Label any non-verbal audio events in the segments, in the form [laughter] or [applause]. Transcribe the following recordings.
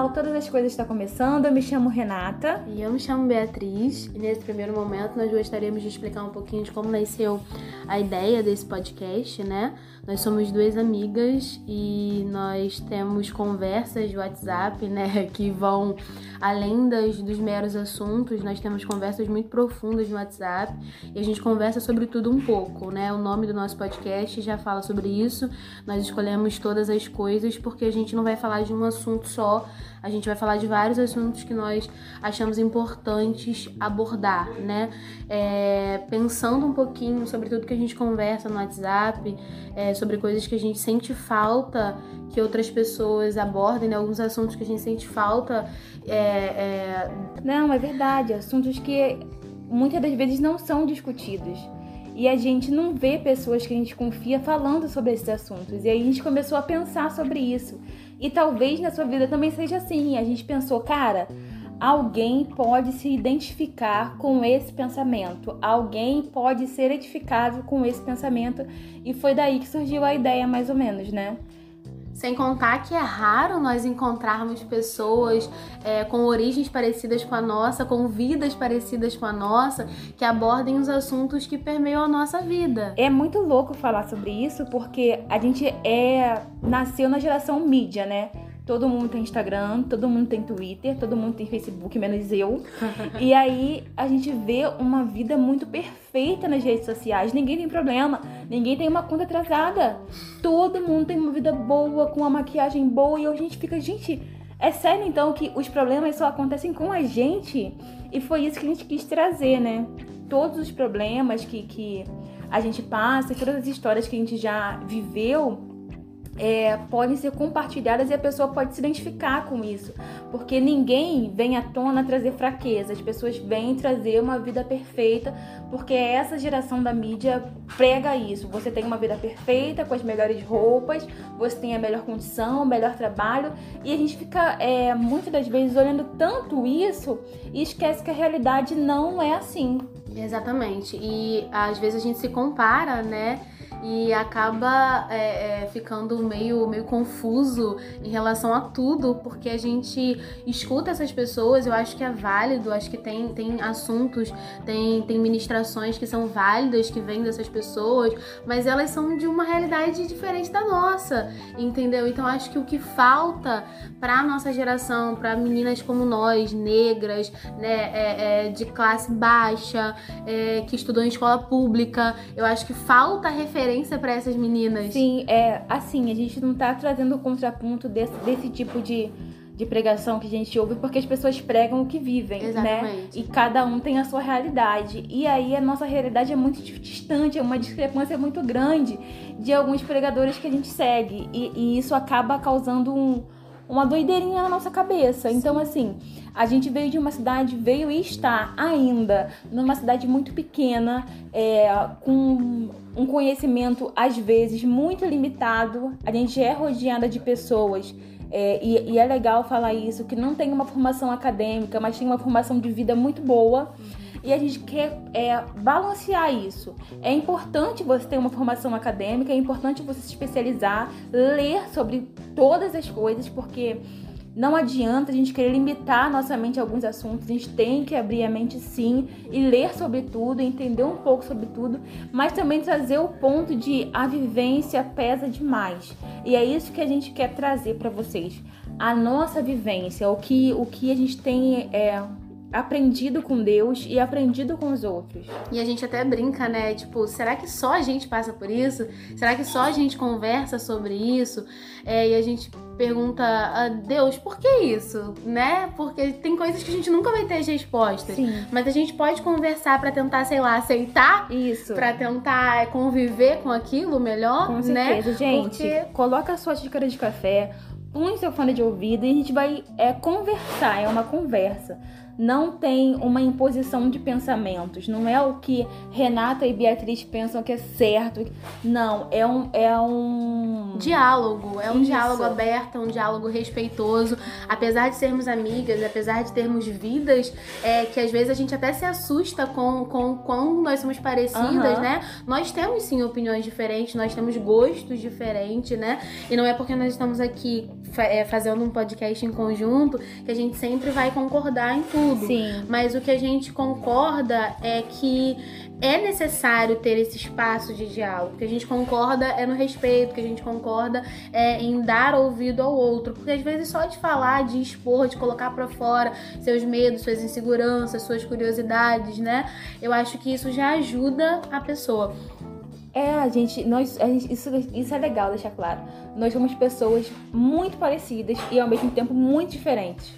Olá, Todas as Coisas está começando. Eu me chamo Renata. E eu me chamo Beatriz. E nesse primeiro momento nós gostaríamos de explicar um pouquinho de como nasceu a ideia desse podcast, né? Nós somos duas amigas e nós temos conversas de WhatsApp, [laughs] né? Que vão além das, dos meros assuntos. Nós temos conversas muito profundas no WhatsApp e a gente conversa sobre tudo um pouco, né? O nome do nosso podcast já fala sobre isso. Nós escolhemos todas as coisas porque a gente não vai falar de um assunto só, a gente vai falar de vários assuntos que nós achamos importantes abordar, né? É, pensando um pouquinho sobre tudo que a gente conversa no WhatsApp, é, sobre coisas que a gente sente falta que outras pessoas abordem, né? alguns assuntos que a gente sente falta. É, é... Não, é verdade, assuntos que muitas das vezes não são discutidos. E a gente não vê pessoas que a gente confia falando sobre esses assuntos. E aí a gente começou a pensar sobre isso. E talvez na sua vida também seja assim. A gente pensou, cara, alguém pode se identificar com esse pensamento, alguém pode ser edificado com esse pensamento. E foi daí que surgiu a ideia, mais ou menos, né? Sem contar que é raro nós encontrarmos pessoas é, com origens parecidas com a nossa, com vidas parecidas com a nossa, que abordem os assuntos que permeiam a nossa vida. É muito louco falar sobre isso, porque a gente é nasceu na geração mídia, né? Todo mundo tem Instagram, todo mundo tem Twitter, todo mundo tem Facebook, menos eu. [laughs] e aí a gente vê uma vida muito perfeita nas redes sociais. Ninguém tem problema, ninguém tem uma conta atrasada. Todo mundo tem uma vida boa, com uma maquiagem boa. E a gente fica, gente, é sério então que os problemas só acontecem com a gente? E foi isso que a gente quis trazer, né? Todos os problemas que, que a gente passa, todas as histórias que a gente já viveu é, podem ser compartilhadas e a pessoa pode se identificar com isso. Porque ninguém vem à tona trazer fraqueza, as pessoas vêm trazer uma vida perfeita, porque essa geração da mídia prega isso. Você tem uma vida perfeita, com as melhores roupas, você tem a melhor condição, o melhor trabalho, e a gente fica é, muitas das vezes olhando tanto isso e esquece que a realidade não é assim. Exatamente. E às vezes a gente se compara, né? E acaba é, é, ficando meio, meio confuso em relação a tudo, porque a gente escuta essas pessoas, eu acho que é válido, acho que tem, tem assuntos, tem, tem ministrações que são válidas, que vêm dessas pessoas, mas elas são de uma realidade diferente da nossa, entendeu? Então acho que o que falta para nossa geração, para meninas como nós, negras, né, é, é, de classe baixa, é, que estudam em escola pública, eu acho que falta referência referência para essas meninas. Sim, é assim, a gente não tá trazendo o contraponto desse, desse tipo de, de pregação que a gente ouve, porque as pessoas pregam o que vivem, né? Exatamente. né? E cada um tem a sua realidade. E aí a nossa realidade é muito distante, é uma discrepância muito grande de alguns pregadores que a gente segue. E, e isso acaba causando um, uma doideirinha na nossa cabeça. Então, assim, a gente veio de uma cidade, veio e está ainda numa cidade muito pequena, é, com um conhecimento às vezes muito limitado. A gente é rodeada de pessoas é, e, e, é legal falar isso, que não tem uma formação acadêmica, mas tem uma formação de vida muito boa. E a gente quer é, balancear isso. É importante você ter uma formação acadêmica, é importante você se especializar, ler sobre todas as coisas, porque não adianta a gente querer limitar nossa mente a alguns assuntos, a gente tem que abrir a mente sim e ler sobre tudo, entender um pouco sobre tudo, mas também trazer o ponto de a vivência pesa demais. E é isso que a gente quer trazer para vocês. A nossa vivência, o que, o que a gente tem é, aprendido com Deus e aprendido com os outros. E a gente até brinca, né? Tipo, será que só a gente passa por isso? Será que só a gente conversa sobre isso? É, e a gente pergunta a Deus, por que isso? Né? Porque tem coisas que a gente nunca vai ter as respostas. Sim. Mas a gente pode conversar para tentar, sei lá, aceitar. Isso. Para tentar conviver com aquilo melhor, com né? certeza. Gente, Porque... coloca a sua xícara de café, põe seu fone de ouvido e a gente vai é, conversar, é uma conversa não tem uma imposição de pensamentos. Não é o que Renata e Beatriz pensam que é certo. Não, é um. É um... Diálogo. É um Isso. diálogo aberto, é um diálogo respeitoso. Apesar de sermos amigas, apesar de termos vidas, é, que às vezes a gente até se assusta com, com quando nós somos parecidas, uhum. né? Nós temos sim opiniões diferentes, nós temos gostos diferentes, né? E não é porque nós estamos aqui é, fazendo um podcast em conjunto que a gente sempre vai concordar em tudo tudo. Sim. Mas o que a gente concorda é que é necessário ter esse espaço de diálogo. O que a gente concorda é no respeito, o que a gente concorda é em dar ouvido ao outro. Porque às vezes só de falar, de expor, de colocar para fora seus medos, suas inseguranças, suas curiosidades, né? Eu acho que isso já ajuda a pessoa. É, a gente, nós, a gente, isso, isso é legal deixar claro. Nós somos pessoas muito parecidas e ao mesmo tempo muito diferentes.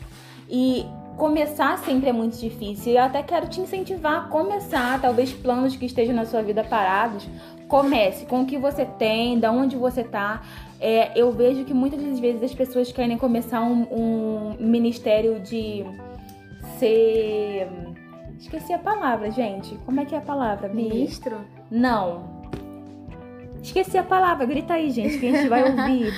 E começar sempre é muito difícil. Eu até quero te incentivar a começar, talvez planos que estejam na sua vida parados. Comece com o que você tem, da onde você tá. É, eu vejo que muitas das vezes as pessoas querem começar um, um ministério de ser. Esqueci a palavra, gente. Como é que é a palavra? Ministro? Não. Esqueci a palavra. Grita aí, gente, que a gente vai [laughs] ouvir.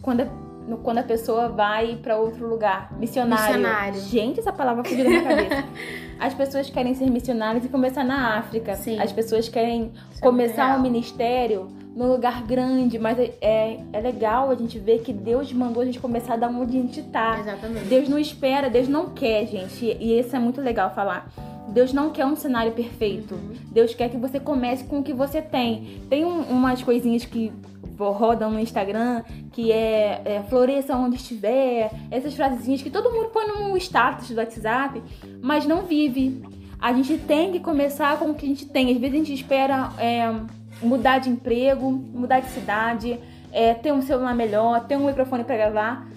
Quando no, quando a pessoa vai para outro lugar. Missionário. missionário. Gente, essa palavra fugiu da minha cabeça. [laughs] As pessoas querem ser missionárias e começar na África. Sim. As pessoas querem Isso é começar é um ministério num lugar grande, mas é, é, é, legal a gente ver que Deus mandou a gente começar da onde a gente tá. Exatamente. Deus não espera, Deus não quer, gente. E isso é muito legal falar. Deus não quer um cenário perfeito. Uhum. Deus quer que você comece com o que você tem. Tem um, umas coisinhas que rodam no Instagram, que é, é floresça onde estiver, essas frasezinhas que todo mundo põe no status do WhatsApp, mas não vive. A gente tem que começar com o que a gente tem. Às vezes a gente espera é, mudar de emprego, mudar de cidade, é, ter um celular melhor, ter um microfone para gravar.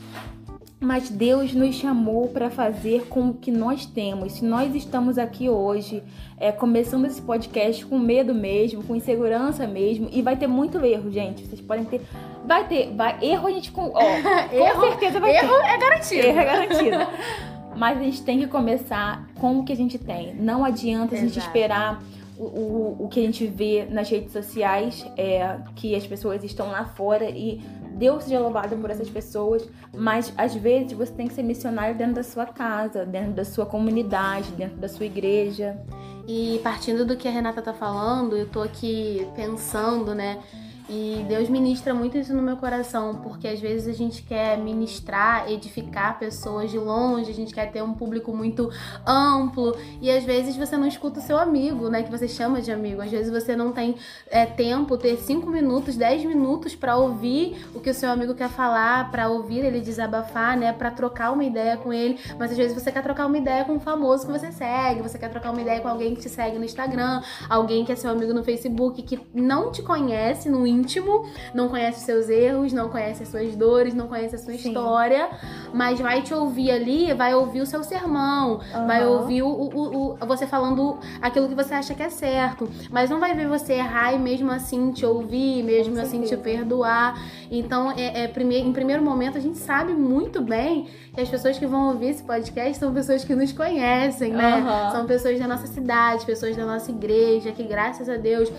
Mas Deus nos chamou para fazer com o que nós temos. Se nós estamos aqui hoje, é, começando esse podcast com medo mesmo, com insegurança mesmo, e vai ter muito erro, gente. Vocês podem ter. Vai ter. Vai, erro a gente com. Ó, [laughs] erro, com certeza vai erro ter. Erro é garantido. Erro é garantido. Mas a gente tem que começar com o que a gente tem. Não adianta a gente esperar o, o, o que a gente vê nas redes sociais, é, que as pessoas estão lá fora e Deus seja louvado por essas pessoas, mas às vezes você tem que ser missionário dentro da sua casa, dentro da sua comunidade, dentro da sua igreja. E partindo do que a Renata tá falando, eu tô aqui pensando, né? E Deus ministra muito isso no meu coração, porque às vezes a gente quer ministrar, edificar pessoas de longe, a gente quer ter um público muito amplo, e às vezes você não escuta o seu amigo, né? Que você chama de amigo. Às vezes você não tem é, tempo, ter 5 minutos, 10 minutos para ouvir o que o seu amigo quer falar, para ouvir ele desabafar, né? Para trocar uma ideia com ele. Mas às vezes você quer trocar uma ideia com um famoso que você segue, você quer trocar uma ideia com alguém que te segue no Instagram, alguém que é seu amigo no Facebook, que não te conhece no íntimo, não conhece os seus erros, não conhece as suas dores, não conhece a sua Sim. história, mas vai te ouvir ali, vai ouvir o seu sermão, uhum. vai ouvir o, o, o, você falando aquilo que você acha que é certo, mas não vai ver você errar e mesmo assim te ouvir, mesmo assim te perdoar. Então, é, é em primeiro momento, a gente sabe muito bem que as pessoas que vão ouvir esse podcast são pessoas que nos conhecem, né? Uhum. São pessoas da nossa cidade, pessoas da nossa igreja, que graças a Deus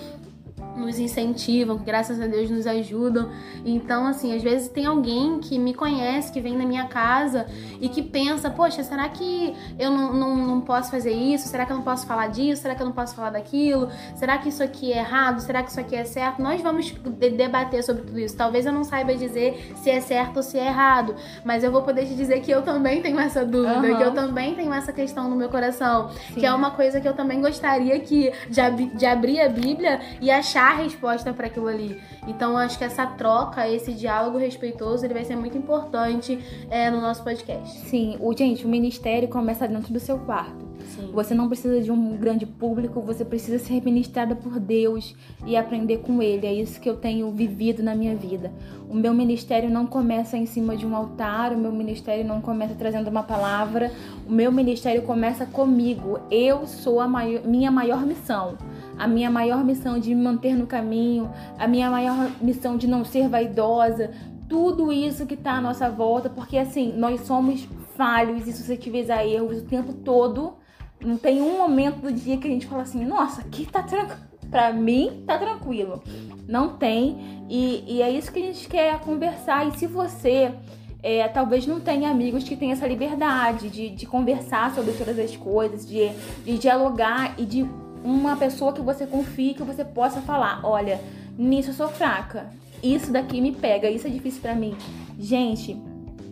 nos incentivam, que graças a Deus nos ajudam. Então, assim, às vezes tem alguém que me conhece, que vem na minha casa e que pensa, poxa, será que eu não, não, não posso fazer isso? Será que eu não posso falar disso? Será que eu não posso falar daquilo? Será que isso aqui é errado? Será que isso aqui é certo? Nós vamos debater sobre tudo isso. Talvez eu não saiba dizer se é certo ou se é errado, mas eu vou poder te dizer que eu também tenho essa dúvida, uhum. que eu também tenho essa questão no meu coração, Sim. que é uma coisa que eu também gostaria que de, ab de abrir a Bíblia e achar a resposta para aquilo ali. Então acho que essa troca, esse diálogo respeitoso, ele vai ser muito importante é, no nosso podcast. Sim, o gente, o ministério começa dentro do seu quarto. Sim. Você não precisa de um grande público, você precisa ser ministrada por Deus e aprender com Ele. É isso que eu tenho vivido na minha vida. O meu ministério não começa em cima de um altar, o meu ministério não começa trazendo uma palavra, o meu ministério começa comigo. Eu sou a maior, minha maior missão a minha maior missão de me manter no caminho, a minha maior missão de não ser vaidosa, tudo isso que está à nossa volta, porque assim, nós somos falhos e suscetíveis a erros o tempo todo. Não tem um momento do dia que a gente fala assim, nossa, aqui tá tranquilo. Pra mim, tá tranquilo. Não tem. E, e é isso que a gente quer conversar. E se você é, talvez não tenha amigos que tenham essa liberdade de, de conversar sobre todas as coisas, de, de dialogar e de uma pessoa que você confie, que você possa falar: olha, nisso eu sou fraca, isso daqui me pega, isso é difícil para mim. Gente,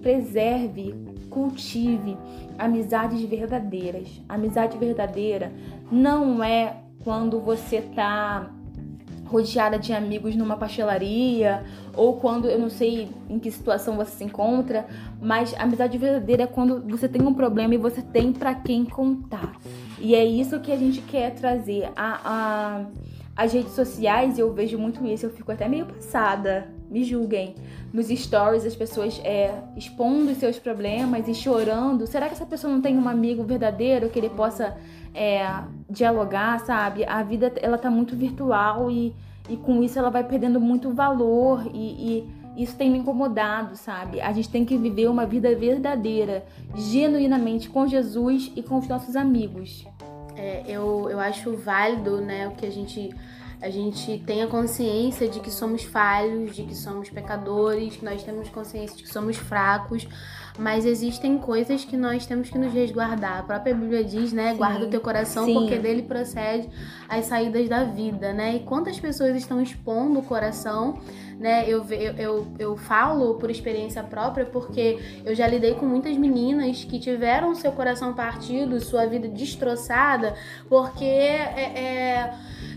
preserve, cultive amizades verdadeiras. Amizade verdadeira não é quando você tá rodeada de amigos numa pastelaria ou quando eu não sei em que situação você se encontra, mas amizade verdadeira é quando você tem um problema e você tem para quem contar. E é isso que a gente quer trazer. A, a, as redes sociais, eu vejo muito isso, eu fico até meio passada, me julguem. Nos stories, as pessoas é, expondo os seus problemas e chorando. Será que essa pessoa não tem um amigo verdadeiro que ele possa é, dialogar, sabe? A vida, ela tá muito virtual e, e com isso ela vai perdendo muito valor e, e isso tem me incomodado, sabe? A gente tem que viver uma vida verdadeira, genuinamente com Jesus e com os nossos amigos. É, eu, eu acho válido, né, o que a gente a gente tenha consciência de que somos falhos, de que somos pecadores, que nós temos consciência de que somos fracos, mas existem coisas que nós temos que nos resguardar. A própria Bíblia diz, né, sim, guarda o teu coração sim. porque dele procede as saídas da vida, né? E quantas pessoas estão expondo o coração né? Eu, eu, eu, eu falo por experiência própria porque eu já lidei com muitas meninas que tiveram seu coração partido, sua vida destroçada, porque é, é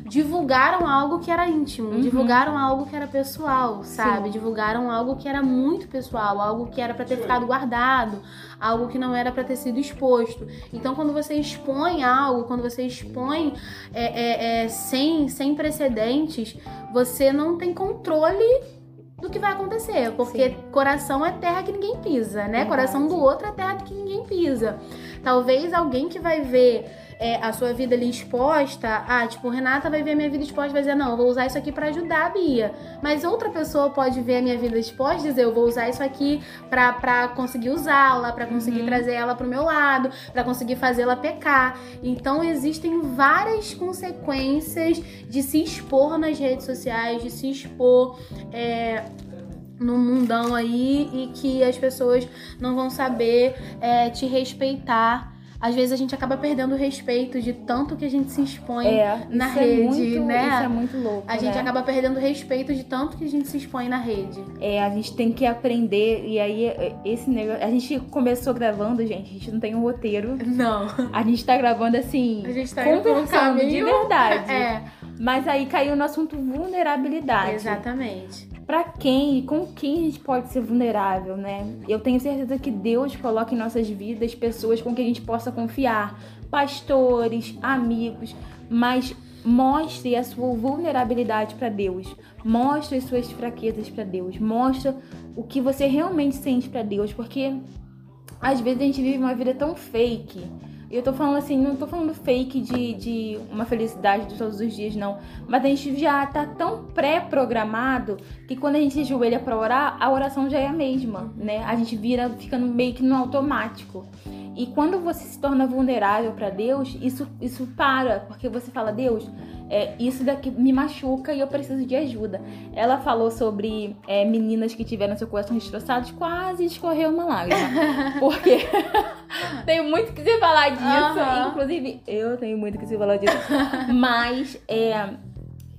divulgaram algo que era íntimo, uhum. divulgaram algo que era pessoal, sabe? Sim. Divulgaram algo que era muito pessoal, algo que era para ter ficado guardado, algo que não era para ter sido exposto. Então, quando você expõe algo, quando você expõe é, é, é, sem, sem precedentes, você não tem controle do que vai acontecer, porque Sim. coração é terra que ninguém pisa, né? Coração do outro é terra que ninguém pisa. Talvez alguém que vai ver é, a sua vida ali exposta, ah, tipo, Renata vai ver a minha vida exposta e vai dizer, não, eu vou usar isso aqui para ajudar a Bia. Mas outra pessoa pode ver a minha vida exposta e dizer, eu vou usar isso aqui pra, pra conseguir usá-la, para conseguir uhum. trazer ela pro meu lado, para conseguir fazê-la pecar. Então existem várias consequências de se expor nas redes sociais, de se expor. É, no mundão aí e que as pessoas não vão saber é, te respeitar às vezes a gente acaba perdendo o respeito de tanto que a gente se expõe é, na é rede, é muito, né? Isso é muito louco. A gente né? acaba perdendo o respeito de tanto que a gente se expõe na rede. É, a gente tem que aprender. E aí, esse negócio. A gente começou gravando, gente. A gente não tem um roteiro. Não. A gente tá gravando assim. A gente tá conversando de verdade. [laughs] É. Mas aí caiu no assunto vulnerabilidade. Exatamente para quem e com quem a gente pode ser vulnerável, né? Eu tenho certeza que Deus coloca em nossas vidas pessoas com quem a gente possa confiar, pastores, amigos, mas mostre a sua vulnerabilidade para Deus, mostre as suas fraquezas para Deus, mostre o que você realmente sente para Deus, porque às vezes a gente vive uma vida tão fake e eu tô falando assim, não tô falando fake de, de uma felicidade de todos os dias, não. Mas a gente já tá tão pré-programado que quando a gente se ajoelha pra orar, a oração já é a mesma, né? A gente vira, fica meio que no automático. E quando você se torna vulnerável para Deus, isso, isso para, porque você fala, Deus, é, isso daqui me machuca e eu preciso de ajuda. Ela falou sobre é, meninas que tiveram seu coração destroçado, quase escorreu uma lágrima. [laughs] porque [laughs] tenho muito que se falar disso. Inclusive, eu tenho muito que se falar disso. Mas é,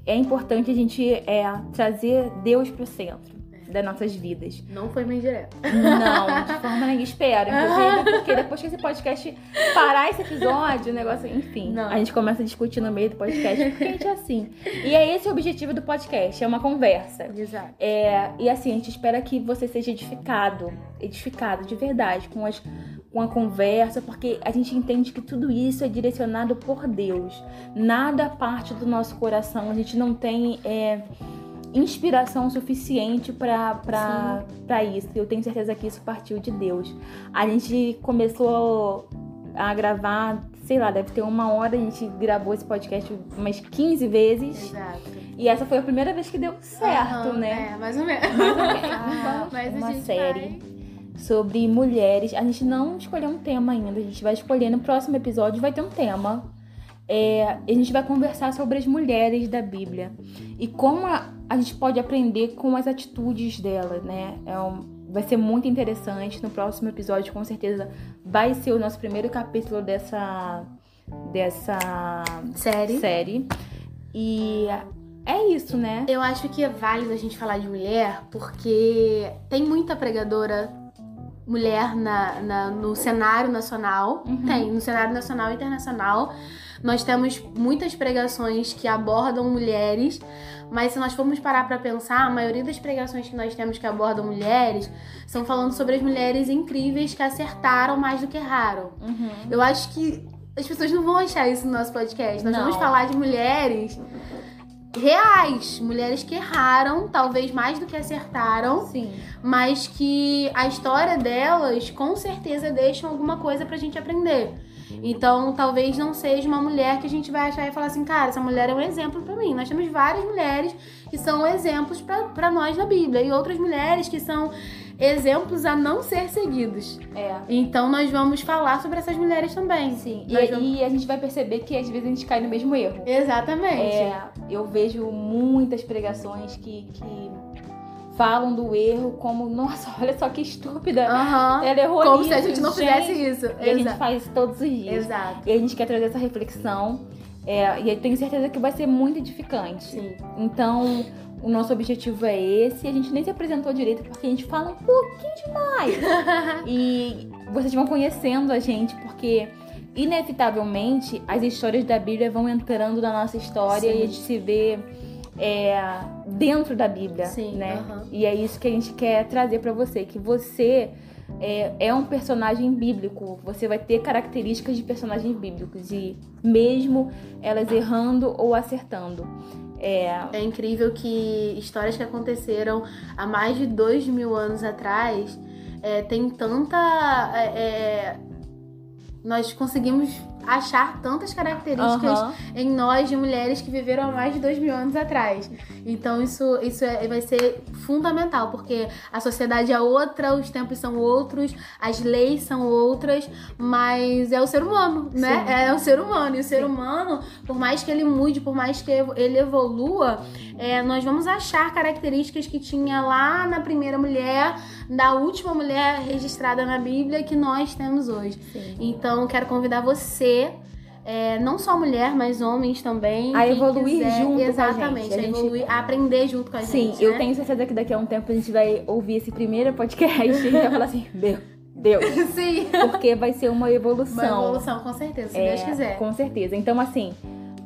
é importante a gente é, trazer Deus pro centro das nossas vidas. Não foi bem direto. Não, de forma nenhuma. Espero, inclusive, [laughs] porque depois que esse podcast parar esse episódio, o negócio, enfim, Não. a gente começa a discutir no meio do podcast, porque a gente é assim. E é esse o objetivo do podcast, é uma conversa. Exato. É, e assim, a gente espera que você seja edificado, edificado de verdade, com as com a conversa, porque a gente entende que tudo isso é direcionado por Deus. Nada parte do nosso coração, a gente não tem é, inspiração suficiente para isso. Eu tenho certeza que isso partiu de Deus. A gente começou a gravar, sei lá, deve ter uma hora, a gente gravou esse podcast umas 15 vezes. Exato. E essa foi a primeira vez que deu certo, uhum, né? É, mais ou menos. Mais ou menos. Ah, [laughs] Mas uma série. Vai sobre mulheres. A gente não escolheu um tema ainda, a gente vai escolher no próximo episódio, vai ter um tema. É, a gente vai conversar sobre as mulheres da Bíblia e como a, a gente pode aprender com as atitudes delas, né? É um, vai ser muito interessante. No próximo episódio, com certeza, vai ser o nosso primeiro capítulo dessa, dessa Série. série. E é isso, né? Eu acho que é válido a gente falar de mulher porque tem muita pregadora mulher na, na- no cenário nacional. Uhum. Tem, no cenário nacional e internacional. Nós temos muitas pregações que abordam mulheres, mas se nós formos parar pra pensar, a maioria das pregações que nós temos que abordam mulheres são falando sobre as mulheres incríveis que acertaram mais do que erraram. Uhum. Eu acho que as pessoas não vão achar isso no nosso podcast. Nós Não. vamos falar de mulheres reais, mulheres que erraram, talvez mais do que acertaram, Sim. mas que a história delas com certeza deixam alguma coisa pra gente aprender. Então, talvez não seja uma mulher que a gente vai achar e falar assim, cara, essa mulher é um exemplo pra mim. Nós temos várias mulheres que são exemplos pra nós na Bíblia e outras mulheres que são exemplos a não ser seguidos. É. Então, nós vamos falar sobre essas mulheres também. Sim. E, vamos- e a gente vai perceber que às vezes a gente cai no mesmo erro. Exatamente. É, eu vejo muitas pregações que, que falam do erro como, nossa, olha só que estúpida. Aham. Ela errou Como nisso, se a gente não fizesse gente. isso. E a gente Exato. faz todos os dias. Exato. E a gente quer trazer essa reflexão. é, e eu tenho certeza que vai ser muito edificante. Sim. Então, o nosso objetivo é esse. A gente nem se apresentou direito porque a gente fala um pouquinho demais. [laughs] e vocês vão conhecendo a gente porque, inevitavelmente, as histórias da Bíblia vão entrando na nossa história Sim. e a gente se vê é, dentro da Bíblia, Sim, né? aham. E é isso que a gente quer trazer pra você, que você é, é um personagem bíblico, você vai ter características de personagens bíblicos e mesmo elas errando ou acertando. É, É incrível que histórias que aconteceram há mais de dois mil anos atrás é, tem tanta. é, é, nós conseguimos achar tantas características aham, em nós de mulheres que viveram há mais de dois mil anos atrás. Então isso, isso é- vai ser fundamental, porque a sociedade é outra, os tempos são outros, as leis são outras, mas é o ser humano, né? Sim. É o ser humano. E o ser humano, por mais que ele mude, por mais que ele evolua, é, nós vamos achar características que tinha lá na primeira mulher, da última mulher registrada na Bíblia, que nós temos hoje. sim. Então, quero convidar você, é, não só mulher, mas homens também. A evoluir quiser, junto com a Exatamente, gente. A a gente- evoluir, a aprender junto com a Sim, gente. eu né? tenho certeza que daqui a um tempo a gente vai ouvir esse primeiro podcast e a gente vai falar assim, [laughs] Deus, Deus. [laughs] Sim. Porque vai ser uma evolução. Uma evolução, com certeza, se É, Deus quiser. Com certeza. Então, assim,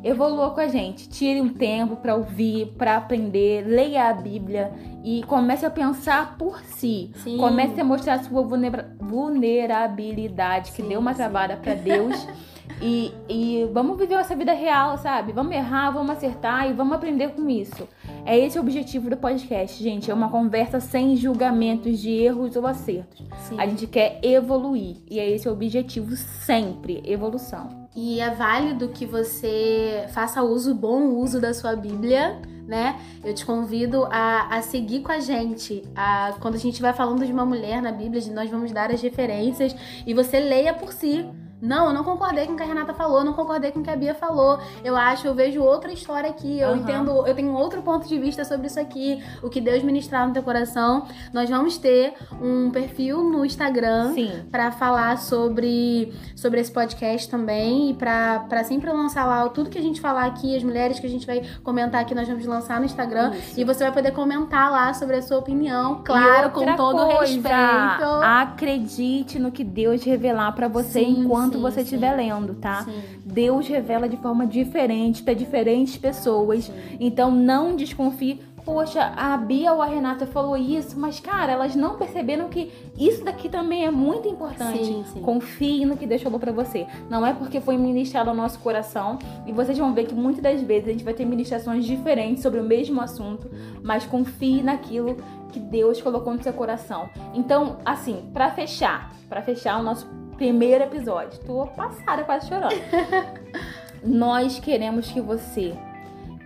evolua com a gente. Tire um tempo pra ouvir, pra aprender, leia a Bíblia e comece a pensar por si. Sim. Comece a mostrar a sua vulnera- vulnerabilidade, que Sim, deu uma sim. travada pra Deus. [laughs] E, e vamos viver essa vida real, sabe? Vamos errar, vamos acertar e vamos aprender com isso. É esse o objetivo do podcast, gente. É uma conversa sem julgamentos de erros ou acertos. Sim. A gente quer evoluir. E é esse o objetivo sempre, evolução. E é válido que você faça uso, bom uso da sua Bíblia, né? Eu te convido a, a seguir com a gente. A, quando a gente vai falando de uma mulher na Bíblia, nós vamos dar as referências e você leia por si. Não, eu não concordei com o que a Renata falou, eu não concordei com o que a Bia falou. Eu acho, eu vejo outra história aqui, eu Aham. entendo, eu tenho outro ponto de vista sobre isso aqui, o que Deus ministrar no teu coração. Nós vamos ter um perfil no Instagram. Pra falar sobre, sobre esse podcast também e pra pra sempre lançar lá tudo que a gente falar aqui, as mulheres que a gente vai comentar aqui, nós vamos lançar no Instagram Isso. e você vai poder comentar lá sobre a sua opinião, claro, com todo coisa, respeito. Acredite no que Deus revelar pra você Sim, enquanto sim, você estiver lendo, tá? Sim, Deus revela de forma diferente pra diferentes pessoas. sim. Então não desconfie. Poxa, a Bia ou a Renata falou isso, mas cara, elas não perceberam que isso daqui também é muito importante. Sim, sim. Confie no que Deus falou pra você. Não é porque foi ministrado ao nosso coração. E vocês vão ver que muitas das vezes a gente vai ter ministrações diferentes sobre o mesmo assunto, mas confie naquilo que Deus colocou no seu coração. Então, assim, pra fechar, pra fechar o nosso primeiro episódio, tô passada quase chorando. [laughs] Nós queremos que você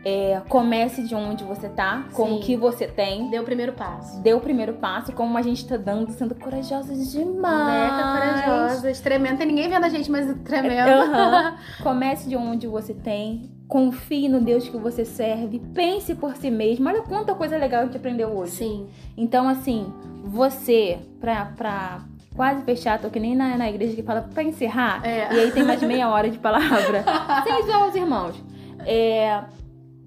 É, comece de onde você tá, com Sim. o que você tem. Deu o primeiro passo. Dê o primeiro passo, como a gente tá dando, sendo corajosas demais. Meca corajosas, tremendo. Tem ninguém vendo a gente, mas tremendo. Aham. [laughs] Comece de onde você tem. Confie no Deus que você serve. Pense por si mesmo. Olha quanta coisa legal a gente aprendeu hoje. Sim. Então, assim, você, pra, pra quase fechar, tô que nem na, na igreja que fala pra encerrar, É. e aí tem mais meia hora de palavra, [laughs] sem zoar os irmãos. É,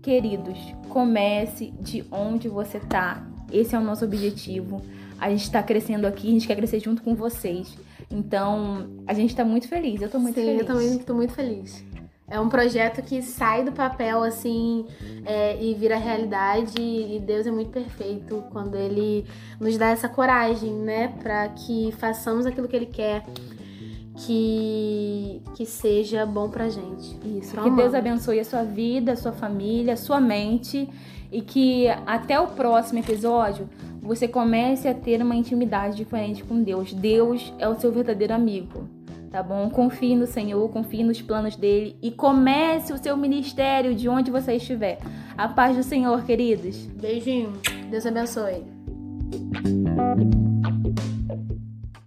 queridos, comece de onde você tá. Esse é o nosso objetivo. A gente tá crescendo aqui, a gente quer crescer junto com vocês. Então, a gente tá muito feliz. Eu tô muito Sim, feliz. eu também tô muito feliz. É um projeto que sai do papel, assim, é, e vira realidade. E Deus é muito perfeito quando Ele nos dá essa coragem, né? Pra que façamos aquilo que Ele quer que, que seja bom pra gente. Isso. Só Que Deus abençoe a sua vida, a sua família, a sua mente e que até o próximo episódio você comece a ter uma intimidade diferente com Deus. Deus é o seu verdadeiro amigo. Tá bom? Confie no Senhor, confie nos planos dele e comece o seu ministério de onde você estiver. A paz do Senhor, queridos. Beijinho. Deus abençoe.